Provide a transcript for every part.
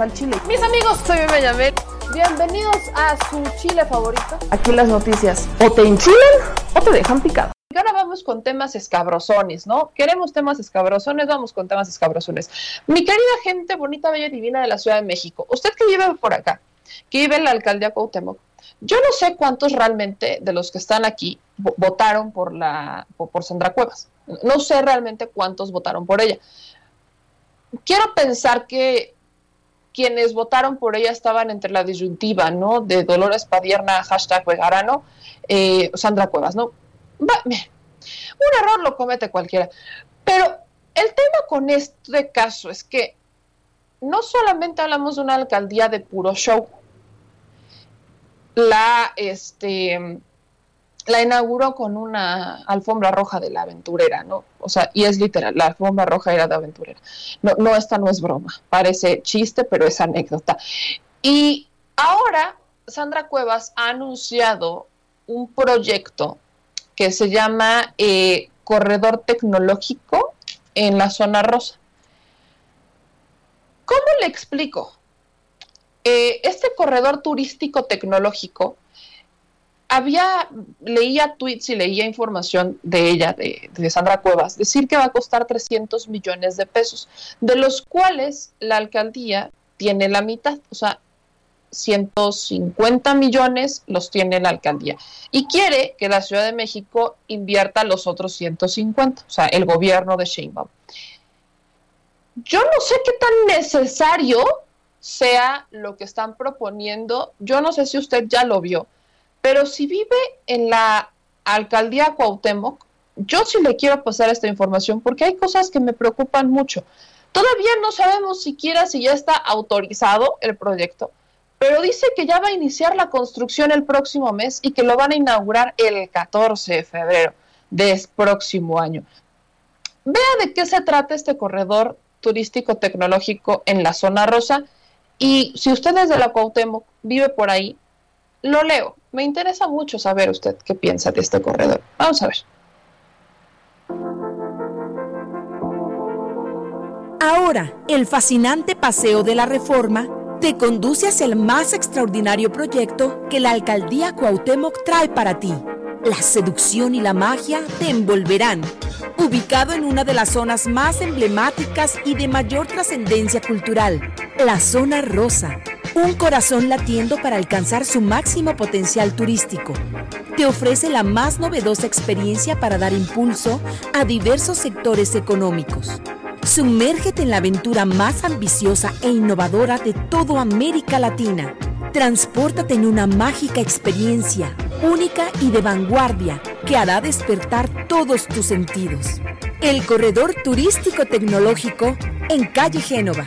al chile. Mis amigos, soy Benjamín. Bienvenidos a su chile favorito. Aquí las noticias o te enchilan o te dejan picado. Y ahora vamos con temas escabrosones, ¿no? Queremos temas escabrosones, vamos con temas escabrosones. Mi querida gente bonita, bella y divina de la Ciudad de México, usted que vive por acá, que vive en la alcaldía Cuauhtémoc, yo no sé cuántos realmente de los que están aquí votaron por la por Sandra Cuevas. No sé realmente cuántos votaron por ella. Quiero pensar que quienes votaron por ella estaban entre la disyuntiva, ¿no? De Dolores Padierna, hashtag Vegarano, eh, Sandra Cuevas, ¿no? un error lo comete cualquiera. Pero el tema con este caso es que no solamente hablamos de una alcaldía de puro show, la, este, la inauguró con una alfombra roja de la aventurera, ¿no? O sea, y es literal, la alfombra roja era de aventurera. No, no, esta no es broma, parece chiste, pero es anécdota. Y ahora Sandra Cuevas ha anunciado un proyecto que se llama eh, Corredor Tecnológico en la zona rosa. ¿Cómo le explico? Eh, este corredor turístico tecnológico había, leía tweets y leía información de ella, de, de, Sandra Cuevas, decir que va a costar 300 millones de pesos, de los cuales la alcaldía tiene la mitad, o sea, 150 millones los tiene la alcaldía y quiere que la Ciudad de México invierta los otros 150, o sea, el gobierno de Sheinbaum. Yo no sé qué tan necesario sea lo que están proponiendo, yo no sé si usted ya lo vio, pero si vive en la alcaldía Cuauhtémoc, yo sí le quiero pasar esta información porque hay cosas que me preocupan mucho. Todavía no sabemos siquiera si ya está autorizado el proyecto, pero dice que ya va a iniciar la construcción el próximo mes y que lo van a inaugurar el 14 de febrero del próximo año. Vea de qué se trata este corredor turístico tecnológico en la zona rosa y si usted es de la Cuauhtémoc vive por ahí, lo leo. Me interesa mucho saber usted qué piensa de este corredor. Vamos a ver. Ahora, el fascinante paseo de la reforma te conduce hacia el más extraordinario proyecto que la alcaldía Cuauhtémoc trae para ti. La seducción y la magia te envolverán. Ubicado en una de las zonas más emblemáticas y de mayor trascendencia cultural, la zona rosa, un corazón latiendo para alcanzar su máximo potencial turístico. Te ofrece la más novedosa experiencia para dar impulso a diversos sectores económicos Sumérgete en la aventura más ambiciosa e innovadora de toda América Latina. Transpórtate en una mágica experiencia, única y de vanguardia, que hará despertar todos tus sentidos. El Corredor Turístico Tecnológico en Calle Génova.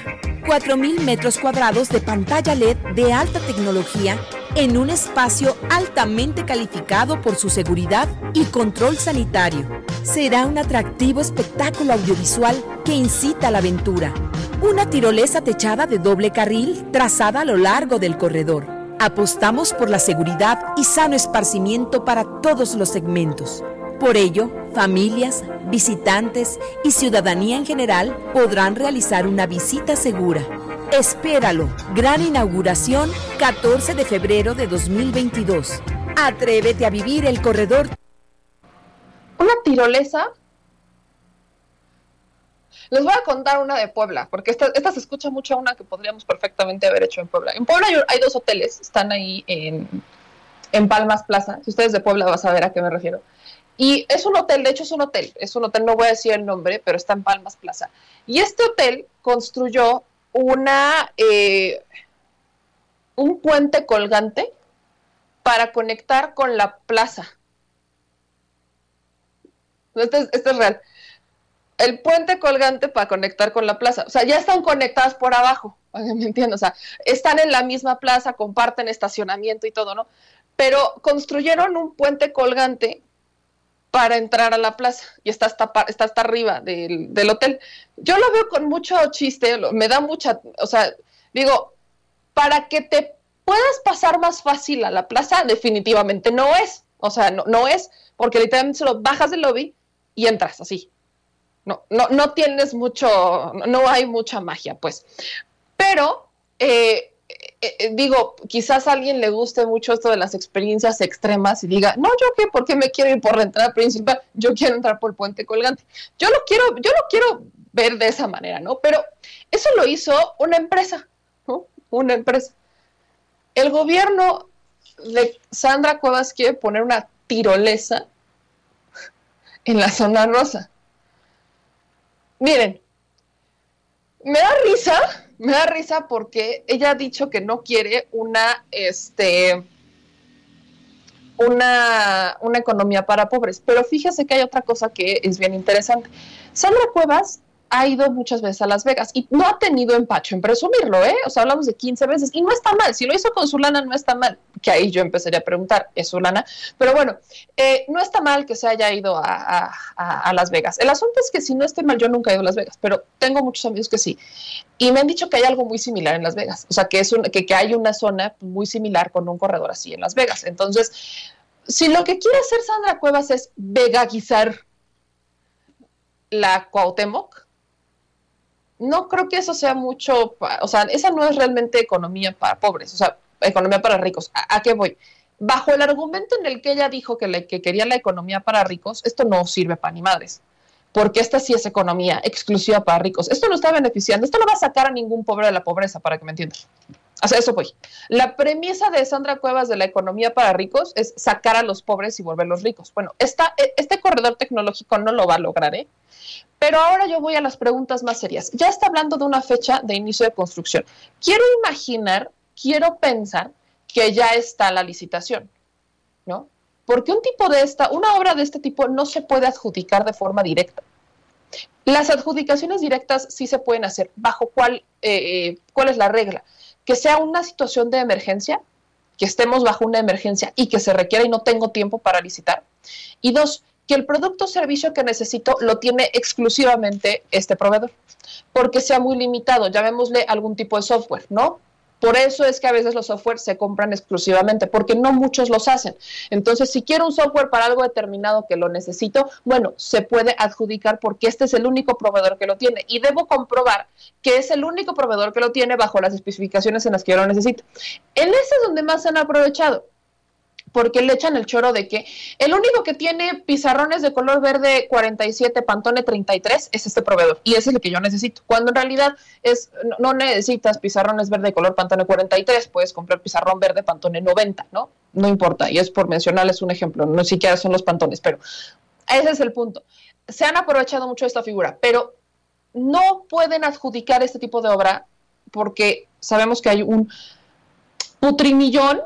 4.000 metros cuadrados de pantalla LED de alta tecnología en un espacio altamente calificado por su seguridad y control sanitario. Será un atractivo espectáculo audiovisual que incita a la aventura. Una tirolesa techada de doble carril trazada a lo largo del corredor. Apostamos por la seguridad y sano esparcimiento para todos los segmentos. Por ello, familias, visitantes y ciudadanía en general podrán realizar una visita segura Espéralo. Gran inauguración 14 de febrero de 2022. Atrévete a vivir el corredor. Una tirolesa. Les voy a contar una de Puebla, porque esta, se escucha mucho a una que podríamos perfectamente haber hecho en Puebla. En Puebla hay, dos hoteles, están ahí en, en Palmas Plaza. Si ustedes de Puebla van a saber a qué me refiero. Y es un hotel, de hecho es un hotel, es un hotel, no voy a decir el nombre, pero está en Palmas Plaza. Y este hotel construyó una, eh, un puente colgante para conectar con la plaza. Este es, este es real. El puente colgante para conectar con la plaza. O sea, ya están conectadas por abajo, ¿me entiendo? O sea, están en la misma plaza, comparten estacionamiento y todo, ¿no? Pero construyeron un puente colgante para entrar a la plaza y está hasta, hasta arriba del, del, hotel. Yo lo veo con mucho chiste, me da mucha, o sea, digo, para que te puedas pasar más fácil a la plaza, definitivamente no es, o sea, no, no es, porque literalmente solo bajas del lobby y entras así. No, no, no tienes mucho, no hay mucha magia, pues. Pero eh, eh, eh, digo, quizás a alguien le guste mucho esto de las experiencias extremas y diga, no, yo qué, ¿por qué me quiero ir por la entrada principal? Yo quiero entrar por el puente colgante. Yo lo quiero, yo lo quiero ver de esa manera, ¿no? Pero eso lo hizo una empresa, ¿no? Una empresa. El gobierno de Sandra Cuevas quiere poner una tirolesa en la zona rosa. Miren, me da risa, me da risa porque ella ha dicho que no quiere una, este, una, una economía para pobres. Pero fíjese que hay otra cosa que es bien interesante. Sandra Cuevas ha ido muchas veces a Las Vegas y no ha tenido empacho en presumirlo, ¿eh? O sea, hablamos de 15 veces y no está mal. Si lo hizo con su lana, no está mal. Que ahí yo empezaría a preguntar, ¿es su lana? Pero bueno, eh, no está mal que se haya ido a, a, Las Vegas. El asunto es que si no esté mal, yo nunca he ido a Las Vegas, pero tengo muchos amigos que sí. Y me han dicho que hay algo muy similar en Las Vegas. O sea, que, es un, que, que hay una zona muy similar con un corredor así en Las Vegas. Entonces, si lo que quiere hacer Sandra Cuevas es vegaguizar la Cuauhtémoc, no creo que eso sea mucho, o sea, esa no es realmente economía para pobres, o sea, economía para ricos. ¿A, qué voy? Bajo el argumento en el que ella dijo que, que quería la economía para ricos, esto no sirve para ni madres, porque esta sí es economía exclusiva para ricos. Esto no está beneficiando, esto no va a sacar a ningún pobre de la pobreza, para que me entiendan. O sea, eso voy. La premisa de Sandra Cuevas de la economía para ricos es sacar a los pobres y volverlos ricos. Bueno, esta, e, este corredor tecnológico no lo va a lograr, ¿eh? Pero ahora yo voy a las preguntas más serias. Ya está hablando de una fecha de inicio de construcción. Quiero imaginar, quiero pensar que ya está la licitación, ¿no? Porque un tipo de esta, una obra de este tipo no se puede adjudicar de forma directa. Las adjudicaciones directas sí se pueden hacer. ¿Bajo cuál, eh, eh, cuál es la regla? Que sea una situación de emergencia, que estemos bajo una emergencia y que se requiera y no tengo tiempo para licitar. Y dos, que el producto o servicio que necesito lo tiene exclusivamente este proveedor, porque sea muy limitado, llamémosle algún tipo de software, ¿no? Por eso es que a veces los softwares se compran exclusivamente, porque no muchos los hacen. Entonces, si quiero un software para algo determinado que lo necesito, bueno, se puede adjudicar porque este es el único proveedor que lo tiene. Y debo comprobar que es el único proveedor que lo tiene bajo las especificaciones en las que yo lo necesito. En ese es donde más se han aprovechado porque le echan el choro de que el único que tiene pizarrones de color verde 47, Pantone 33 es este proveedor y ese es el que yo necesito. Cuando en realidad es no necesitas pizarrones verde color Pantone 43, puedes comprar pizarrón verde Pantone 90, ¿no? No importa, y es por mencionarles un ejemplo, no siquiera son los Pantones, pero ese es el punto. Se han aprovechado mucho esta figura, pero no pueden adjudicar este tipo de obra porque sabemos que hay un putrimillón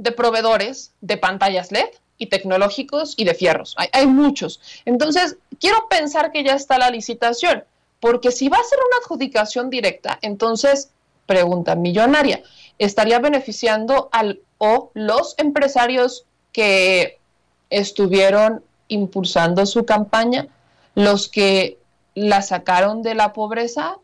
de proveedores de pantallas LED y tecnológicos y de fierros. Hay, muchos. Entonces, quiero pensar que ya está la licitación, porque si va a ser una adjudicación directa, entonces, pregunta millonaria, ¿estaría beneficiando al o los empresarios que estuvieron impulsando su campaña, los que la sacaron de la pobreza?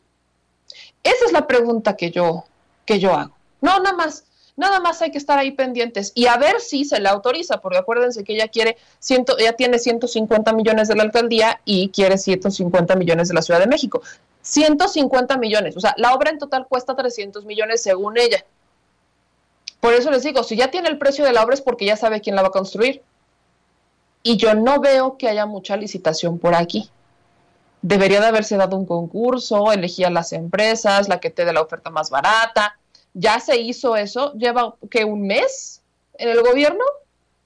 Esa es la pregunta que yo, que yo hago. No, nada más. Nada más hay que estar ahí pendientes y a ver si se le autoriza, porque acuérdense que ella quiere, ciento, ella tiene 150 millones de la alcaldía y quiere 150 millones de la Ciudad de México. 150 millones, o sea, la obra en total cuesta 300 millones según ella. Por eso les digo, si ya tiene el precio de la obra es porque ya sabe quién la va a construir. Y yo no veo que haya mucha licitación por aquí. Debería de haberse dado un concurso, elegir a las empresas, la que te dé la oferta más barata ya se hizo eso, lleva que un mes en el gobierno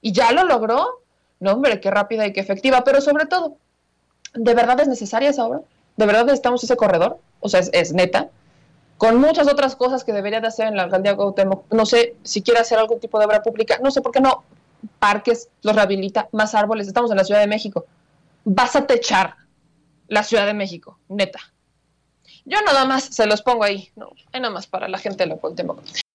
y ya lo logró. No, hombre, qué rápida y qué efectiva, pero sobre todo, ¿de verdad es necesaria esa obra? ¿De verdad necesitamos ese corredor? O sea, es, neta. Con muchas otras cosas que debería de hacer en la alcaldía Cuauhtémoc. No sé si quiere hacer algún tipo de obra pública. No sé por qué no. Parques, los rehabilita, más árboles. Estamos en la Ciudad de México. Vas a techar la Ciudad de México, neta. Yo nada más se los pongo ahí, no, hay nada más para la gente de la.